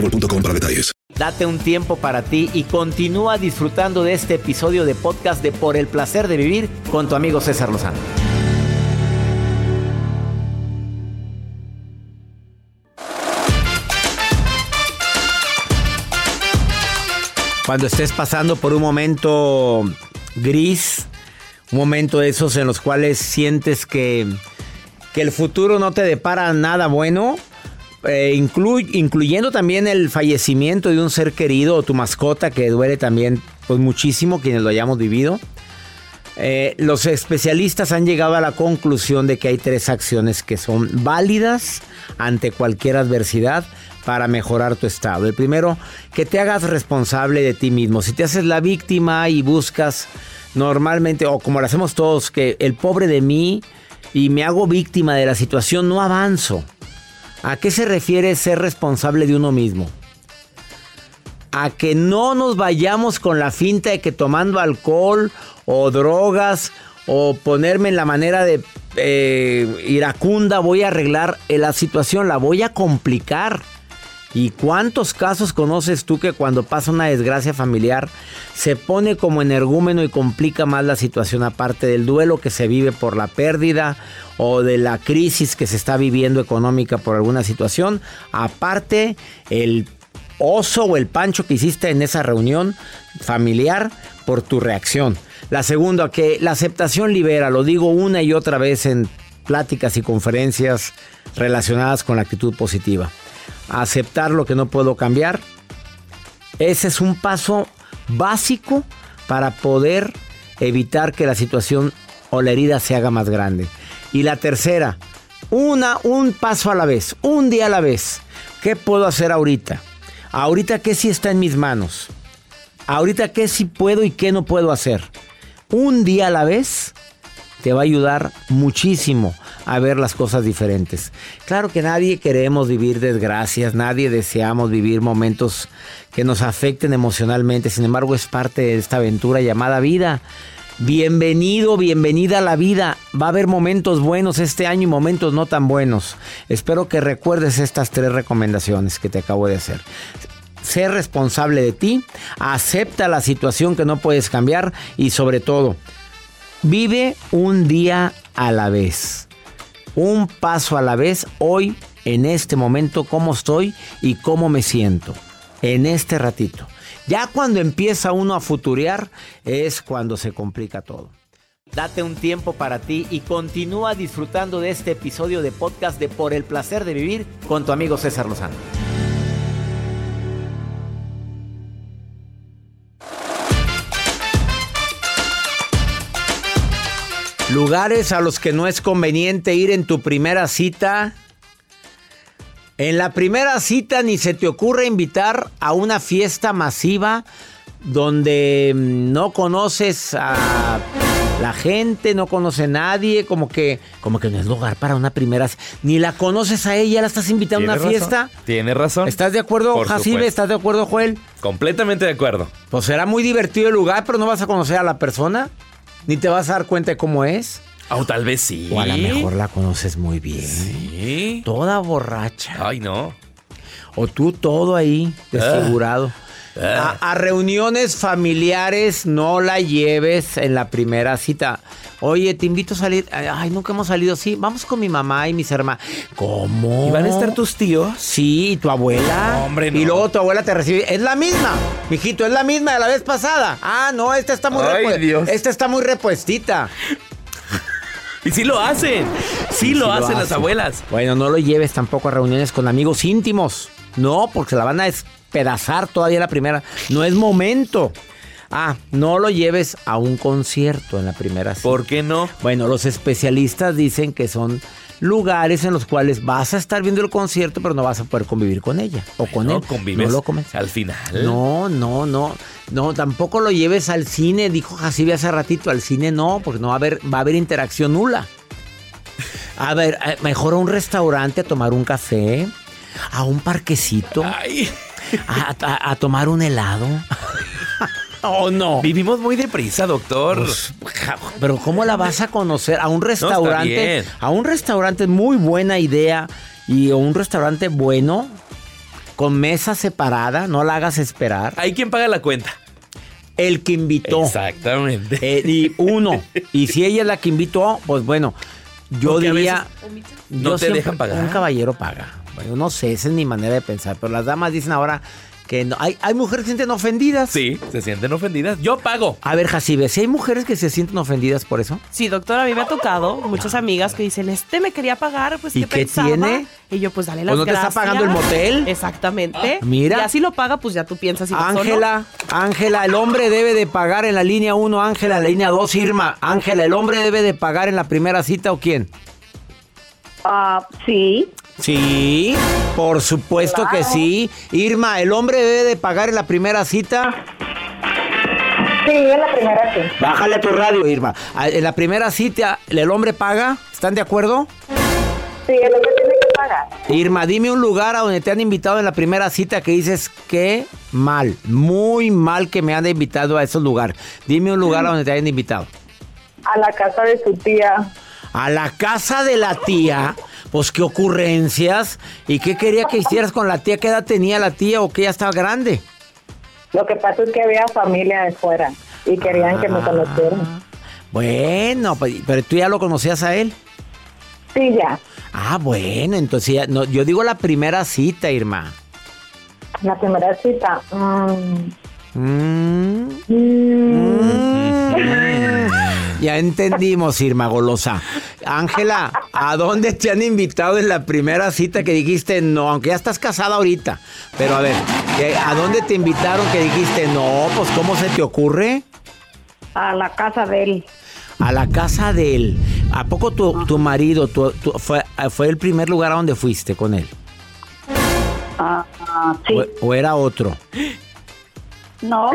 boostmobile.com para detalles. Date un tiempo para ti y continúa disfrutando de este episodio de podcast de Por el placer de vivir con tu amigo César Lozano. Cuando estés pasando por un momento gris, un momento de esos en los cuales sientes que, que el futuro no te depara nada bueno, eh, inclu- incluyendo también el fallecimiento de un ser querido o tu mascota que duele también pues muchísimo quienes lo hayamos vivido. Eh, los especialistas han llegado a la conclusión de que hay tres acciones que son válidas ante cualquier adversidad para mejorar tu estado. El primero, que te hagas responsable de ti mismo. Si te haces la víctima y buscas normalmente, o como lo hacemos todos, que el pobre de mí y me hago víctima de la situación, no avanzo. ¿A qué se refiere ser responsable de uno mismo? A que no nos vayamos con la finta de que tomando alcohol o drogas o ponerme en la manera de eh, iracunda voy a arreglar la situación, la voy a complicar. ¿Y cuántos casos conoces tú que cuando pasa una desgracia familiar se pone como energúmeno y complica más la situación aparte del duelo que se vive por la pérdida o de la crisis que se está viviendo económica por alguna situación? Aparte el oso o el pancho que hiciste en esa reunión familiar por tu reacción. La segunda, que la aceptación libera, lo digo una y otra vez en pláticas y conferencias relacionadas con la actitud positiva aceptar lo que no puedo cambiar. Ese es un paso básico para poder evitar que la situación o la herida se haga más grande. Y la tercera, una, un paso a la vez, un día a la vez. ¿Qué puedo hacer ahorita? Ahorita qué sí está en mis manos. Ahorita qué sí puedo y qué no puedo hacer. Un día a la vez te va a ayudar muchísimo a ver las cosas diferentes. Claro que nadie queremos vivir desgracias, nadie deseamos vivir momentos que nos afecten emocionalmente, sin embargo es parte de esta aventura llamada vida. Bienvenido, bienvenida a la vida. Va a haber momentos buenos este año y momentos no tan buenos. Espero que recuerdes estas tres recomendaciones que te acabo de hacer. Sé responsable de ti, acepta la situación que no puedes cambiar y sobre todo, vive un día a la vez un paso a la vez hoy, en este momento, cómo estoy y cómo me siento. En este ratito. Ya cuando empieza uno a futurear es cuando se complica todo. Date un tiempo para ti y continúa disfrutando de este episodio de podcast de Por el placer de vivir con tu amigo César Lozano. Lugares a los que no es conveniente ir en tu primera cita. En la primera cita ni se te ocurre invitar a una fiesta masiva donde mm, no conoces a la gente, no conoce a nadie, como que, como que no es lugar para una primera. Ni la conoces a ella, la estás invitando a una fiesta. Tienes razón. ¿Estás de acuerdo, Jacibe? ¿Estás de acuerdo, Joel? Completamente de acuerdo. Pues será muy divertido el lugar, pero no vas a conocer a la persona, ni te vas a dar cuenta de cómo es. O tal vez sí. O a lo mejor la conoces muy bien. Sí. Toda borracha. Ay, no. O tú todo ahí, desfigurado. A, a reuniones familiares no la lleves en la primera cita. Oye, te invito a salir. Ay, nunca hemos salido. Sí, vamos con mi mamá y mis hermanos. ¿Cómo? ¿Y van a estar tus tíos? Sí, y tu abuela. No, hombre, no. Y luego tu abuela te recibe. Es la misma, mijito, es la misma de la vez pasada. Ah, no, esta está muy Ay, repue- Dios. Esta está muy repuestita. Y sí lo hacen. Sí, lo Sí hacen las abuelas. Bueno, no lo lleves tampoco a reuniones con amigos íntimos. No, porque se la van a despedazar todavía la primera. No es momento. Ah, no lo lleves a un concierto en la primera cita. ¿Por qué no? Bueno, los especialistas dicen que son lugares en los cuales vas a estar viendo el concierto, pero no vas a poder convivir con ella o con no él. convives No lo comes. al final. No, no, no. No, tampoco lo lleves al cine, dijo Jacibe hace ratito. Al cine no, porque no va a haber, va a haber interacción nula. A ver, eh, mejor a un restaurante a tomar un café, a un parquecito, Ay, a, a- a tomar un helado. oh, no. vivimos muy deprisa, doctor. Pues, Pero ¿cómo la vas a conocer? A un restaurante. a un restaurante muy buena idea. Y a un restaurante bueno. Con mesa separada. No la hagas esperar. Hay quien paga la cuenta. El que invitó. Exactamente. Eh, y uno. Y si ella es la que invitó, pues bueno. Yo Porque a diría. no yo te siempre- dejan pagar. Un caballero paga. Bueno, no sé, esa es mi manera de pensar. Pero las damas dicen ahora que no. Hay, hay mujeres que se sienten ofendidas. Sí, se sienten ofendidas. Yo pago. A ver, Jacibe, si hay mujeres que se sienten ofendidas por eso. Sí, doctor, a mí me ha tocado muchas amigas que dicen, este me quería pagar, pues ¿Y ¿qué qué pensaba? tiene? Y yo, pues dale ¿O las no te está pagando el motel? Exactamente. Mira. Y así lo paga, pues ya tú piensas si o. Ángela, Ángela, el hombre debe de pagar en la línea 1, Ángela, en la línea 2, Irma. Ángela, ¿el hombre debe de pagar en la primera cita o quién? Ah, sí. Sí, por supuesto que sí. Irma, ¿el hombre debe de pagar en la primera cita? Sí, en la primera sí. Bájale tu radio, Irma. Ah, En la primera cita, ¿el hombre paga? ¿Están de acuerdo? Sí, el hombre tiene que pagar. Irma, dime un lugar a donde te han invitado en la primera cita que dices que mal, muy mal que me han invitado a esos lugares. Dime un lugar a donde te hayan invitado. A la casa de su tía. A la casa de la tía, pues qué ocurrencias. ¿Y qué quería que hicieras con la tía? ¿Qué edad tenía la tía o que ya estaba grande? Lo que pasa es que había familia de fuera y querían que me conocieran. Bueno, pues, pero tú ya lo conocías a él. Sí, ya. Ah, bueno, entonces ya- no, yo digo la primera cita, Irma. La primera cita. mm, Mm. mm, Ya entendimos, Irma Golosa. Ángela, ¿a dónde te han invitado en la primera cita que dijiste no? Aunque ya estás casada ahorita. Pero a ver, ¿qué- ¿a dónde te invitaron que dijiste no? Pues ¿cómo se te ocurre? a la casa de él. A la casa de él. ¿A poco tu, tu marido tu- tu- fue, fue el primer lugar a donde fuiste con él? Ah, ah, sí. ¿O, o era otro? No.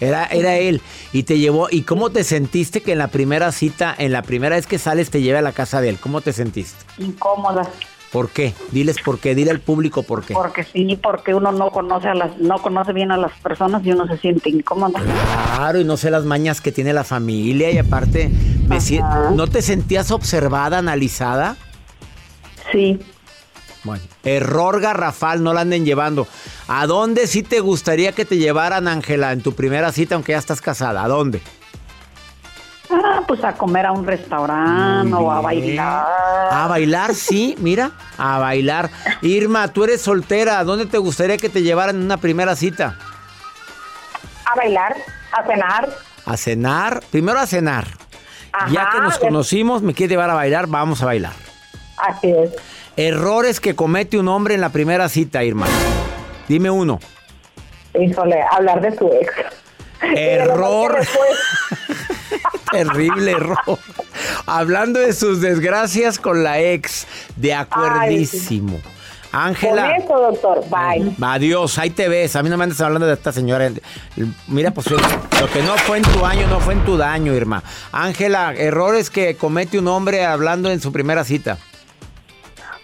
Era, era él. Y te llevó. ¿Y cómo te sentiste que en la primera cita, en la primera vez que sales, te lleve a la casa de él? ¿Cómo te sentiste? Incómoda. ¿Por qué? Diles por qué, dile al público por qué. Porque sí, porque uno no conoce a las, no conoce bien a las personas y uno se siente incómoda. Claro, y no sé las mañas que tiene la familia y aparte, me si- ¿no te sentías observada, analizada? Sí. Bueno, error garrafal, no la anden llevando. ¿A dónde sí te gustaría que te llevaran, Ángela, en tu primera cita, aunque ya estás casada? ¿A dónde? Ah, pues a comer a un restaurante o a bailar. A bailar, sí, mira, a bailar. Irma, tú eres soltera, ¿a dónde te gustaría que te llevaran en una primera cita? A bailar, a cenar. A cenar, primero a cenar. ya que nos conocimos, me quieres llevar a bailar, vamos a bailar. Así es. Errores que comete un hombre en la primera cita, Irma. Dime uno. Híjole, hablar de su ex. Error. Terrible error. Hablando de sus desgracias con la ex. De acuerdísimo. Con Ángela. eso, doctor. Bye. Adiós, ahí te ves. A mí no me andes hablando de esta señora. Mira, pues lo que no fue en tu año, no fue en tu daño, Irma. Ángela, errores que comete un hombre hablando en su primera cita.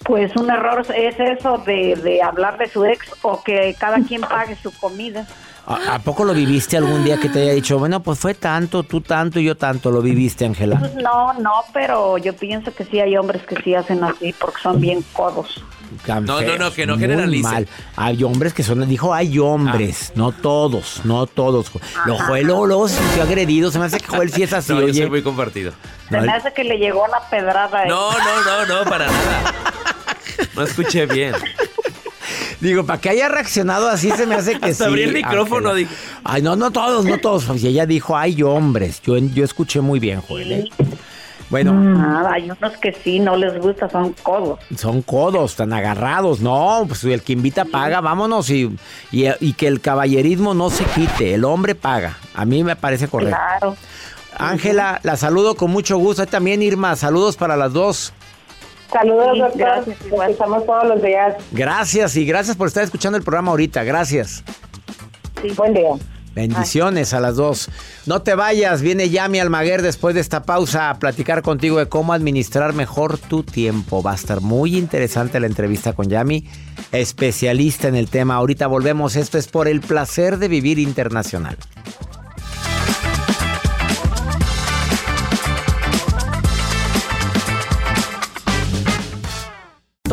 Pues un error es eso de, de hablar de su ex o que cada quien pague su comida. ¿A, a poco lo viviste algún día que te haya dicho, bueno, pues fue tanto, tú tanto y yo tanto? ¿Lo viviste, Ángela? Pues no, no, pero yo pienso que sí hay hombres que sí hacen así porque son bien codos. No, no, no, que no muy generalice. mal. Hay hombres que son, dijo, hay hombres, no todos, no todos. Lo Joel luego, luego se sintió agredido, se me hace que Joel sí es así, No, yo oye. soy muy compartido. Se No, me hace que le llegó una pedrada. eh. No, no, no, no, para nada. No escuché bien. Digo, para que haya reaccionado así se me hace que Hasta sí. abrí el micrófono, Ángela. Ay, no, no todos, no todos. Pues ella dijo, hay hombres. Yo, yo escuché muy bien, Joel. ¿eh? Bueno, Ah, hay unos que sí no les gusta, son codos. son codos, tan agarrados. No, pues el que invita paga, vámonos. Y, y, y que el caballerismo no se quite. El hombre paga. A mí me parece correcto. Claro. Ángela, la saludo con mucho gusto. Ahí También Irma, saludos para las dos. Saludos, Sí, doctor. gracias, igual. escuchamos todos los días. Gracias y gracias por estar escuchando el programa ahorita. Gracias. Buen día. Bendiciones a las dos. No te vayas, viene Yami Almaguer después de esta pausa a platicar contigo de cómo administrar mejor tu tiempo. Va a estar muy interesante la entrevista con Yami, especialista en el tema. Ahorita volvemos, esto es por el placer de vivir internacional.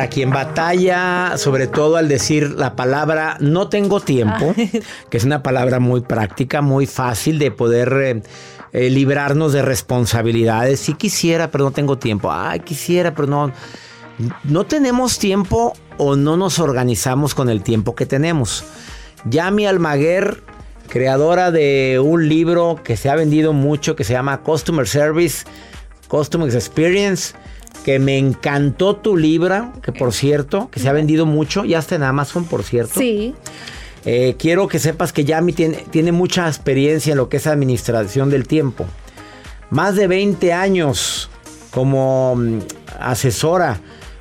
Para quien batalla, sobre todo al decir la palabra no tengo tiempo, que es una palabra muy práctica, muy fácil de poder eh, eh, librarnos de responsabilidades. Sí quisiera, pero no tengo tiempo. Ay, quisiera, pero no. No tenemos tiempo o no nos organizamos con el tiempo que tenemos. Yami Almaguer, creadora de un libro que se ha vendido mucho, que se llama Customer Service, Customer Experience, que me encantó tu libro, que por cierto, que se ha vendido mucho, ya está en Amazon, por cierto. Sí, Eh, quiero que sepas que Yami tiene, tiene mucha experiencia en lo que es administración del tiempo. Más de 20 años como mm, asesora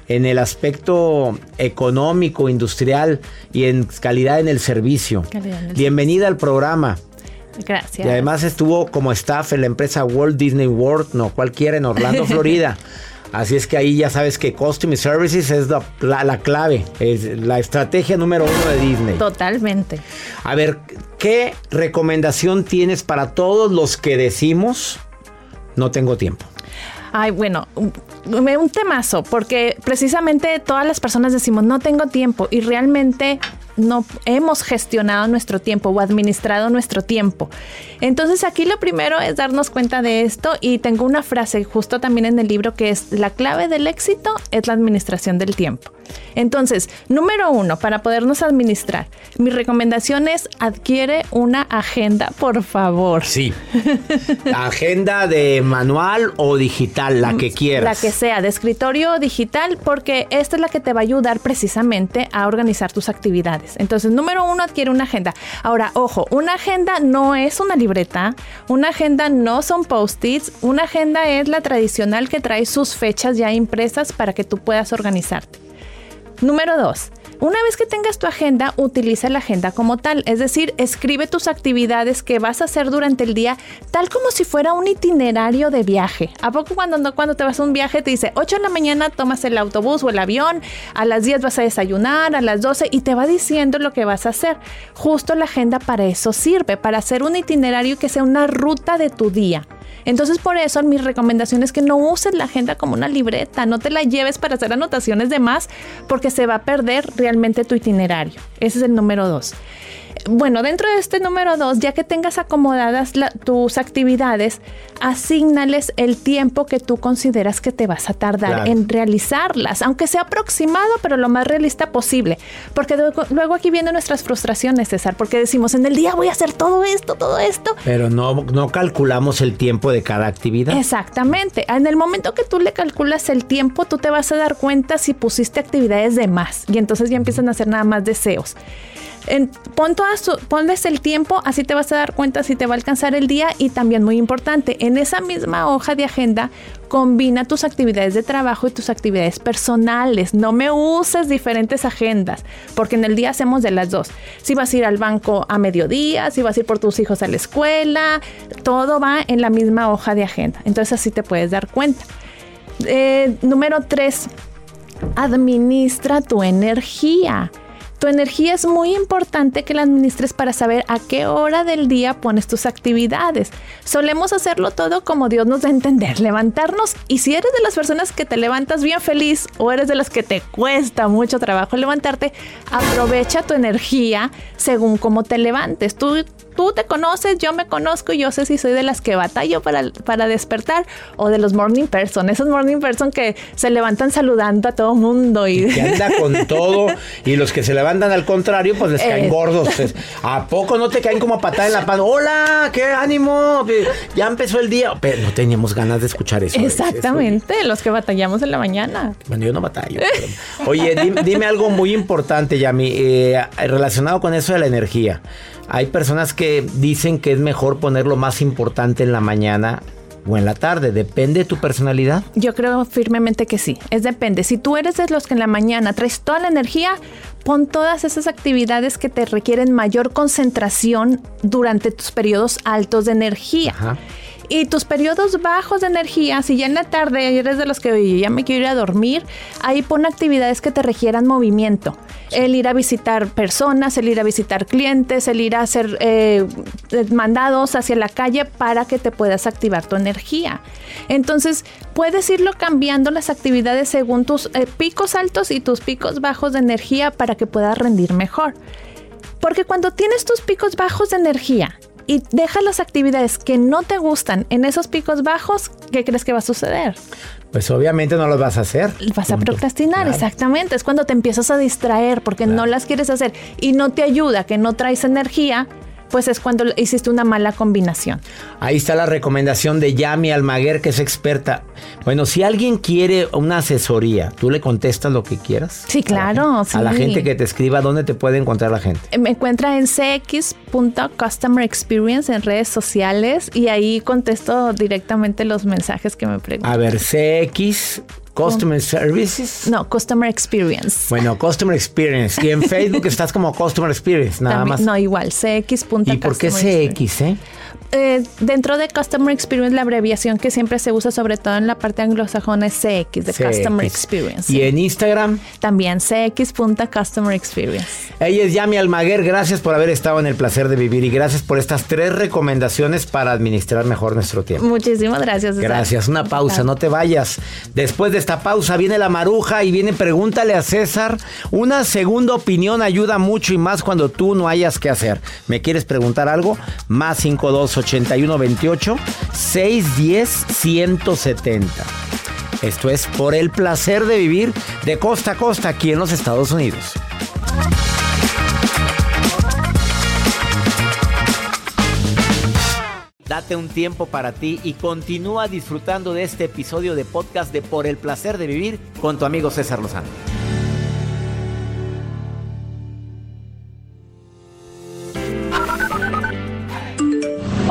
en el aspecto económico, industrial y en calidad en el servicio. En el Bienvenida al programa. Gracias. Y además estuvo como staff en la empresa Walt Disney World, no cualquiera, en Orlando, Florida. Así es que ahí ya sabes que Customer Services es la, la- la clave, es la estrategia número uno de Disney. Totalmente. A ver, ¿qué recomendación tienes para todos los que decimos no tengo tiempo? Ay, bueno, un, un temazo, porque precisamente todas las personas decimos no tengo tiempo y realmente no hemos gestionado nuestro tiempo o administrado nuestro tiempo. Entonces aquí lo primero es darnos cuenta de esto y tengo una frase justo también en el libro que es la clave del éxito es la administración del tiempo. Entonces, número uno, para podernos administrar, mi recomendación es adquiere una agenda, por favor. Sí. Agenda de manual o digital, la que quieras. La que sea, de escritorio o digital, porque esta es la que te va a ayudar precisamente a organizar tus actividades. Entonces, número uno, adquiere una agenda. Ahora, ojo, una agenda no es una libreta, una agenda no son post-its, una agenda es la tradicional que trae sus fechas ya impresas para que tú puedas organizarte. Número dos, una vez que tengas tu agenda, utiliza la agenda como tal, es decir, escribe tus actividades que vas a hacer durante el día, tal como si fuera un itinerario de viaje. ¿A poco cuando, cuando te vas a un viaje te dice 8 de la mañana tomas el autobús o el avión, a las 10 vas a desayunar, a las 12 y te va diciendo lo que vas a hacer? Justo la agenda para eso sirve, para hacer un itinerario que sea una ruta de tu día. Entonces por eso mi recomendación es que no uses la agenda como una libreta, no te la lleves para hacer anotaciones de más porque se va a perder realmente tu itinerario. Ese es el número dos. Bueno, dentro de este número dos, ya que tengas acomodadas tus actividades, asignales el tiempo que tú consideras que te vas a tardar en realizarlas, aunque sea aproximado, pero lo más realista posible. Porque luego, aquí vienen nuestras frustraciones, César, porque decimos, en el día voy a hacer todo esto, todo esto. Pero no, no calculamos el tiempo de cada actividad. Exactamente. En el momento que tú le calculas el tiempo, tú te vas a dar cuenta si pusiste actividades de más y entonces ya empiezan a hacer nada más deseos pon ponles el tiempo, así te vas a dar cuenta si te va a alcanzar el día y también muy importante, en esa misma hoja de agenda combina tus actividades de trabajo y tus actividades personales. No me uses diferentes agendas, porque en el día hacemos de las dos. Si vas a ir al banco a mediodía, si vas a ir por tus hijos a la escuela, todo va en la misma hoja de agenda. Entonces así te puedes dar cuenta. Eh, número tres, administra tu energía. Tu energía es muy importante que la administres para saber a qué hora del día pones tus actividades. Solemos hacerlo todo como Dios nos da a entender, levantarnos y si eres de las personas que te levantas bien feliz o eres de las que te cuesta mucho trabajo levantarte, aprovecha tu energía según cómo te levantes. Tú tú te conoces, yo me conozco y yo sé si soy de las que batallo para, para despertar o de los morning person, esos morning person que se levantan saludando a todo mundo y, que anda con todo y los que se levantan al contrario pues les caen eh. gordos. ¿A poco no te caen como patada en la pan? Hola, qué ánimo, ya empezó el día. Pero no teníamos ganas de escuchar eso. Exactamente, los que batallamos en la mañana. Bueno, yo no batallo. Oye, dime, algo muy importante, Yami, eh, relacionado con eso de la energía. Hay personas que dicen que es mejor poner lo más importante en la mañana o en la tarde. ¿Depende de tu personalidad? Yo creo firmemente que sí. Es depende. Si tú eres de los que en la mañana traes toda la energía, pon todas esas actividades que te requieren mayor concentración durante tus periodos altos de energía. Ajá. Y tus periodos bajos de energía, si ya en la tarde eres de los que ya me quiero ir a dormir, ahí pon actividades que te requieran movimiento. El ir a visitar personas, el ir a visitar clientes, el ir a hacer eh, mandados hacia la calle para que te puedas activar tu energía. Entonces, puedes irlo cambiando las actividades según tus eh, picos altos y tus picos bajos de energía para que puedas rendir mejor. Porque cuando tienes tus picos bajos de energía y deja las actividades que no te gustan en esos picos bajos, ¿qué crees que va a suceder? Pues obviamente no los vas a hacer. Vas a procrastinar, exactamente. Es cuando te empiezas a distraer porque no las quieres hacer y no te ayuda, que no traes energía pues es cuando hiciste una mala combinación. Ahí está la recomendación de Yami Almaguer, que es experta. Bueno, si alguien quiere una asesoría, ¿tú le contestas lo que quieras? Sí, claro. A la, gente que te escriba, ¿dónde te puede encontrar la gente? Me encuentra en cx.customer experience en redes sociales y ahí contesto directamente los mensajes que me preguntan. A ver, cx Customer Services. No, Customer Experience. Bueno, Customer Experience. Y en Facebook estás como Customer Experience, nada más. No, igual, cx. ¿Y por qué CX, eh? Eh, dentro de Customer Experience, la abreviación que siempre se usa, sobre todo en la parte anglosajona, es CX, de Customer Experience. ¿Y en Instagram? También cx.customer experience. Ella es Yami Almaguer. Gracias por haber estado en el placer de vivir y gracias por estas tres recomendaciones para administrar mejor nuestro tiempo. Muchísimas gracias. Gracias. Una pausa, no te vayas. Después de pausa viene la maruja y viene Pregúntale a César. Una segunda opinión ayuda mucho y más cuando tú no hayas que hacer. ¿Me quieres preguntar algo? Más 52 8128 610 170. Esto es por el placer de vivir de costa a costa aquí en los Estados Unidos. Un tiempo para ti y continúa disfrutando de este episodio de podcast de Por el placer de vivir con tu amigo César Lozano.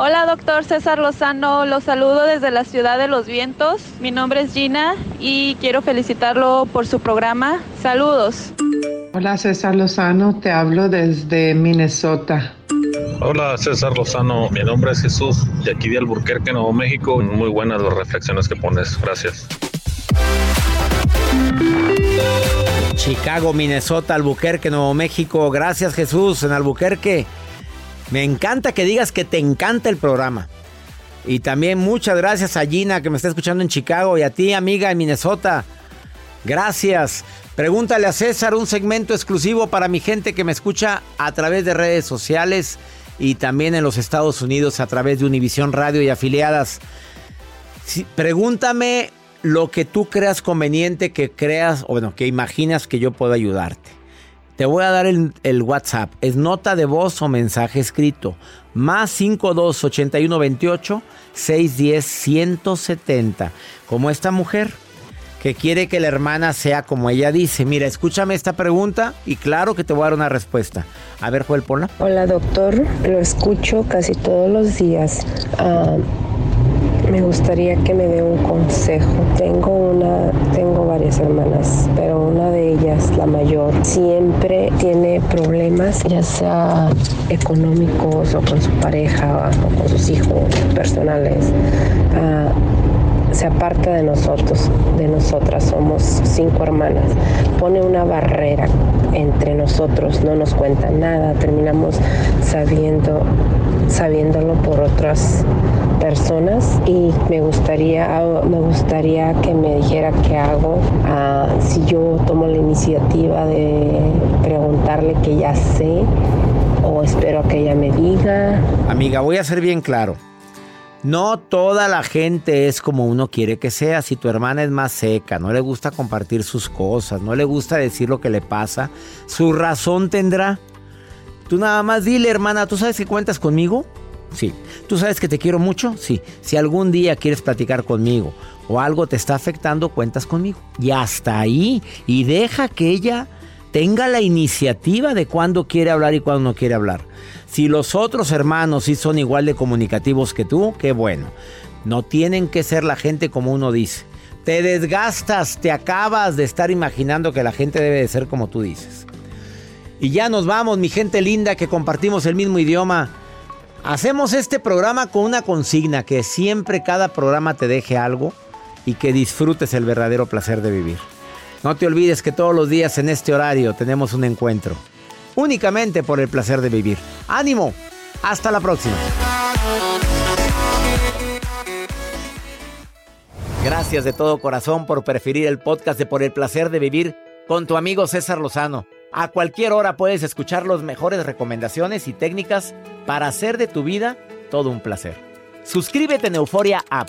Hola doctor César Lozano, los saludo desde la ciudad de los vientos. Mi nombre es Gina y quiero felicitarlo por su programa. Saludos. Hola, César Lozano. Te hablo desde Minnesota. Hola César Lozano, mi nombre es Jesús y aquí de Alburquerque, Nuevo México. Muy buenas las reflexiones que pones, gracias. Chicago, Minnesota, Albuquerque, Nuevo México. Gracias Jesús en Albuquerque. Me encanta que digas que te encanta el programa. Y también muchas gracias a Gina que me está escuchando en Chicago y a ti amiga en Minnesota. Gracias. Pregúntale a César un segmento exclusivo para mi gente que me escucha a través de redes sociales y también en los Estados Unidos a través de Univisión Radio y afiliadas. pregúntame lo que tú creas conveniente, que creas, o bueno, que imaginas que yo puedo ayudarte. Te voy a dar el, el, WhatsApp. Es nota de voz o mensaje escrito. Más 52 81 28 610 170. Como esta mujer que quiere que la hermana sea como ella dice. Mira, escúchame esta pregunta y claro que te voy a dar una respuesta. A ver, Joel, ponla. Hola, doctor. Lo escucho casi todos los días. Ah, me gustaría que me dé un consejo. Tengo una, tengo varias hermanas, pero una de ellas, la mayor, siempre tiene problemas, ya sea económicos o con su pareja o con sus hijos personales. Ah, se aparta de nosotros, de nosotras, somos cinco hermanas, pone una barrera entre nosotros, no nos cuenta nada, terminamos sabiendo, sabiéndolo por otras personas y me gustaría, me gustaría que me dijera qué hago, ah, si yo tomo la iniciativa de preguntarle que ya sé o espero que ella me diga. Amiga, voy a ser bien claro. No toda la gente es como uno quiere que sea. Si tu hermana es más seca, no le gusta compartir sus cosas, no le gusta decir lo que le pasa, su razón tendrá. Tú nada más dile, hermana, ¿tú sabes que cuentas conmigo? Sí. ¿Tú sabes que te quiero mucho? Sí. Si algún día quieres platicar conmigo o algo te está afectando, cuentas conmigo. Y hasta ahí. Y deja que ella tenga la iniciativa de cuándo quiere hablar y cuándo no quiere hablar. Si los otros hermanos sí son igual de comunicativos que tú, qué bueno. No tienen que ser la gente como uno dice. Te desgastas, te acabas de estar imaginando que la gente debe de ser como tú dices. Y ya nos vamos, mi gente linda, que compartimos el mismo idioma. Hacemos este programa con una consigna, que siempre cada programa te deje algo y que disfrutes el verdadero placer de vivir. No te olvides que todos los días en este horario tenemos un encuentro únicamente por el placer de vivir. ¡Ánimo! Hasta la próxima. Gracias de todo corazón por preferir el podcast de Por el placer de vivir con tu amigo César Lozano. A cualquier hora puedes escuchar las mejores recomendaciones y técnicas para hacer de tu vida todo un placer. Suscríbete en Euforia App